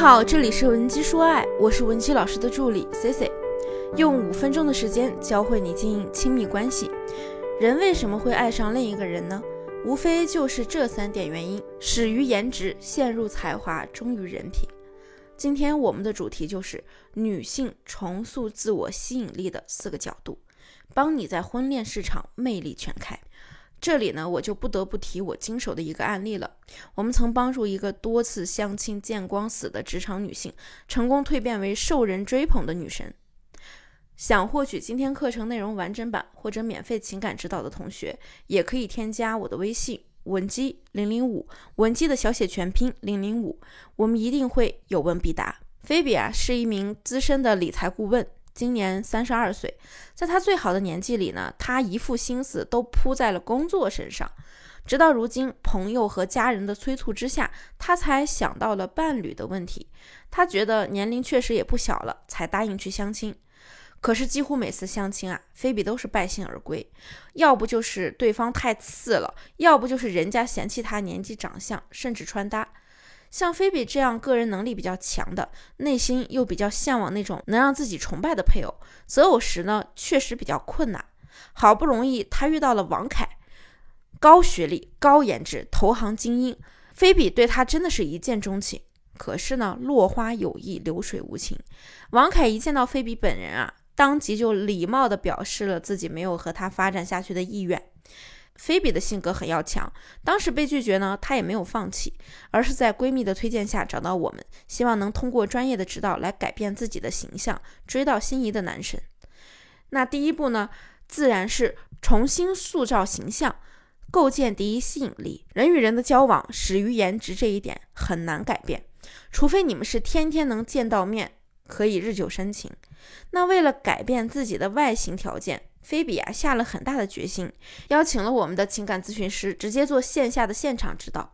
好，这里是文姬说爱，我是文姬老师的助理 C C，用五分钟的时间教会你经营亲密关系。人为什么会爱上另一个人呢？无非就是这三点原因：始于颜值，陷入才华，忠于人品。今天我们的主题就是女性重塑自我吸引力的四个角度，帮你在婚恋市场魅力全开。这里呢，我就不得不提我经手的一个案例了。我们曾帮助一个多次相亲见光死的职场女性，成功蜕变为受人追捧的女神。想获取今天课程内容完整版或者免费情感指导的同学，也可以添加我的微信文姬零零五，文姬的小写全拼零零五，我们一定会有问必答。菲比啊，是一名资深的理财顾问。今年三十二岁，在他最好的年纪里呢，他一副心思都扑在了工作身上。直到如今，朋友和家人的催促之下，他才想到了伴侣的问题。他觉得年龄确实也不小了，才答应去相亲。可是几乎每次相亲啊，菲比都是败兴而归，要不就是对方太次了，要不就是人家嫌弃他年纪、长相，甚至穿搭。像菲比这样个人能力比较强的，内心又比较向往那种能让自己崇拜的配偶，择偶时呢确实比较困难。好不容易她遇到了王凯，高学历、高颜值、投行精英，菲比对他真的是一见钟情。可是呢，落花有意，流水无情。王凯一见到菲比本人啊，当即就礼貌地表示了自己没有和他发展下去的意愿。菲比的性格很要强，当时被拒绝呢，她也没有放弃，而是在闺蜜的推荐下找到我们，希望能通过专业的指导来改变自己的形象，追到心仪的男神。那第一步呢，自然是重新塑造形象，构建第一吸引力。人与人的交往始于颜值，这一点很难改变，除非你们是天天能见到面，可以日久生情。那为了改变自己的外形条件。菲比啊，下了很大的决心，邀请了我们的情感咨询师，直接做线下的现场指导。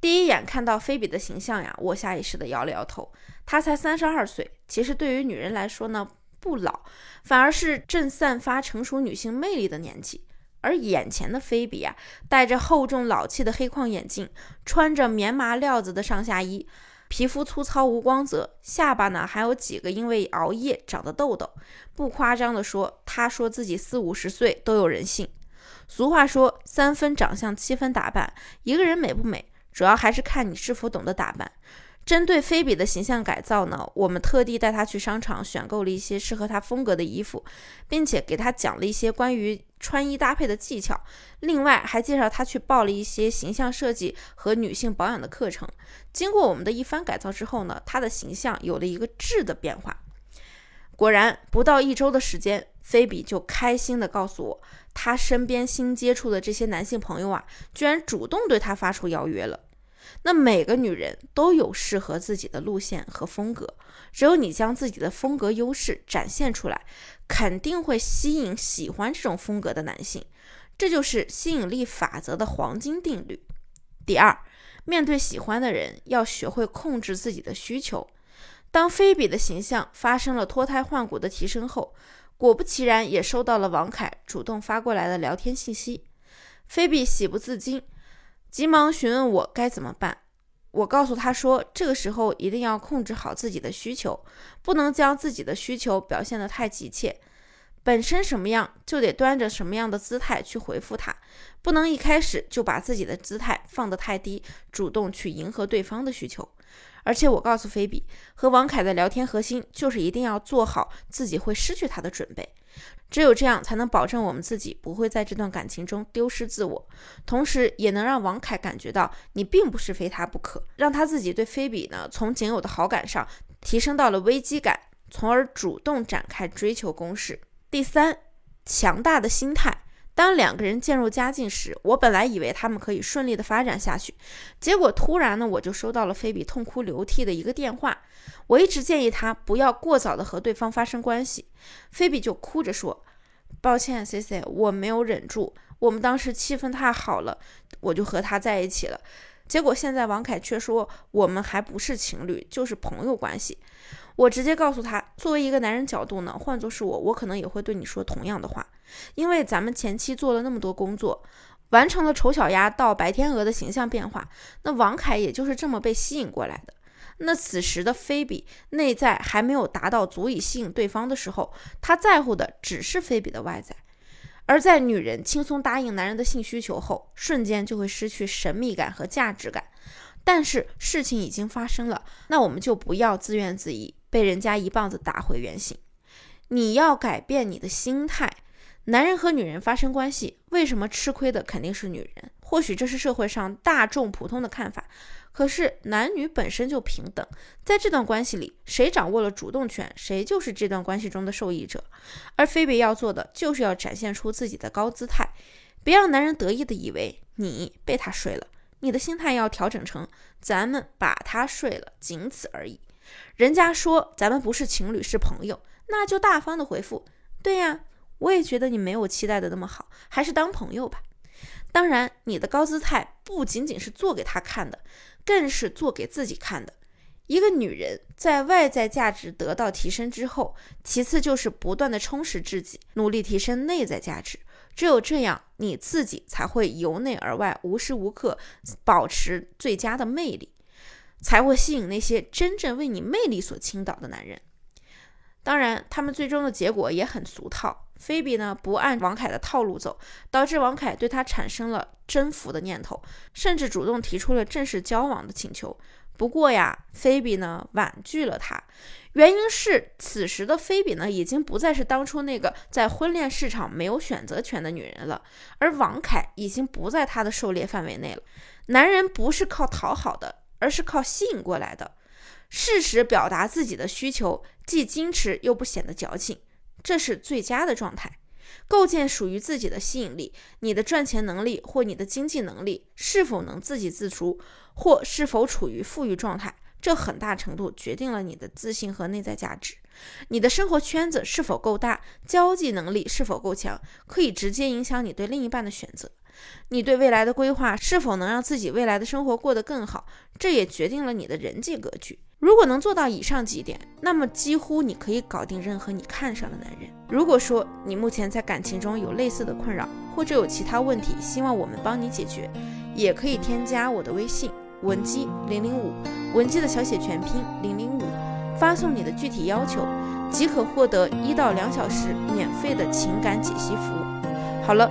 第一眼看到菲比的形象呀，我下意识的摇了摇头。她才三十二岁，其实对于女人来说呢，不老，反而是正散发成熟女性魅力的年纪。而眼前的菲比啊，戴着厚重老气的黑框眼镜，穿着棉麻料子的上下衣。皮肤粗糙无光泽，下巴呢还有几个因为熬夜长的痘痘。不夸张的说，他说自己四五十岁都有人信。俗话说，三分长相，七分打扮。一个人美不美，主要还是看你是否懂得打扮。针对菲比的形象改造呢，我们特地带她去商场选购了一些适合她风格的衣服，并且给她讲了一些关于穿衣搭配的技巧。另外还介绍她去报了一些形象设计和女性保养的课程。经过我们的一番改造之后呢，她的形象有了一个质的变化。果然，不到一周的时间，菲比就开心地告诉我，她身边新接触的这些男性朋友啊，居然主动对她发出邀约了。那每个女人都有适合自己的路线和风格，只有你将自己的风格优势展现出来，肯定会吸引喜欢这种风格的男性。这就是吸引力法则的黄金定律。第二，面对喜欢的人，要学会控制自己的需求。当菲比的形象发生了脱胎换骨的提升后，果不其然，也收到了王凯主动发过来的聊天信息。菲比喜不自禁。急忙询问我该怎么办，我告诉他说，这个时候一定要控制好自己的需求，不能将自己的需求表现得太急切，本身什么样就得端着什么样的姿态去回复他，不能一开始就把自己的姿态放得太低，主动去迎合对方的需求。而且我告诉菲比，和王凯的聊天核心就是一定要做好自己会失去他的准备。只有这样，才能保证我们自己不会在这段感情中丢失自我，同时也能让王凯感觉到你并不是非他不可，让他自己对菲比呢从仅有的好感上提升到了危机感，从而主动展开追求攻势。第三，强大的心态。当两个人渐入佳境时，我本来以为他们可以顺利的发展下去，结果突然呢，我就收到了菲比痛哭流涕的一个电话。我一直建议他不要过早的和对方发生关系，菲比就哭着说：“抱歉，C C，我没有忍住，我们当时气氛太好了，我就和他在一起了。结果现在王凯却说我们还不是情侣，就是朋友关系。”我直接告诉他，作为一个男人角度呢，换作是我，我可能也会对你说同样的话，因为咱们前期做了那么多工作，完成了丑小鸭到白天鹅的形象变化，那王凯也就是这么被吸引过来的。那此时的菲比内在还没有达到足以吸引对方的时候，他在乎的只是菲比的外在；而在女人轻松答应男人的性需求后，瞬间就会失去神秘感和价值感。但是事情已经发生了，那我们就不要自怨自艾，被人家一棒子打回原形。你要改变你的心态。男人和女人发生关系，为什么吃亏的肯定是女人？或许这是社会上大众普通的看法，可是男女本身就平等，在这段关系里，谁掌握了主动权，谁就是这段关系中的受益者。而菲比要做的，就是要展现出自己的高姿态，别让男人得意的以为你被他睡了。你的心态要调整成，咱们把他睡了，仅此而已。人家说咱们不是情侣，是朋友，那就大方的回复，对呀。我也觉得你没有期待的那么好，还是当朋友吧。当然，你的高姿态不仅仅是做给他看的，更是做给自己看的。一个女人在外在价值得到提升之后，其次就是不断的充实自己，努力提升内在价值。只有这样，你自己才会由内而外无时无刻保持最佳的魅力，才会吸引那些真正为你魅力所倾倒的男人。当然，他们最终的结果也很俗套。菲比呢不按王凯的套路走，导致王凯对她产生了征服的念头，甚至主动提出了正式交往的请求。不过呀，菲比呢婉拒了他，原因是此时的菲比呢已经不再是当初那个在婚恋市场没有选择权的女人了，而王凯已经不在她的狩猎范围内了。男人不是靠讨好的，而是靠吸引过来的。适时表达自己的需求，既矜持又不显得矫情，这是最佳的状态。构建属于自己的吸引力，你的赚钱能力或你的经济能力是否能自给自足，或是否处于富裕状态，这很大程度决定了你的自信和内在价值。你的生活圈子是否够大，交际能力是否够强，可以直接影响你对另一半的选择。你对未来的规划是否能让自己未来的生活过得更好，这也决定了你的人际格局。如果能做到以上几点，那么几乎你可以搞定任何你看上的男人。如果说你目前在感情中有类似的困扰，或者有其他问题，希望我们帮你解决，也可以添加我的微信文姬零零五，文姬的小写全拼零零五，发送你的具体要求，即可获得一到两小时免费的情感解析服务。好了，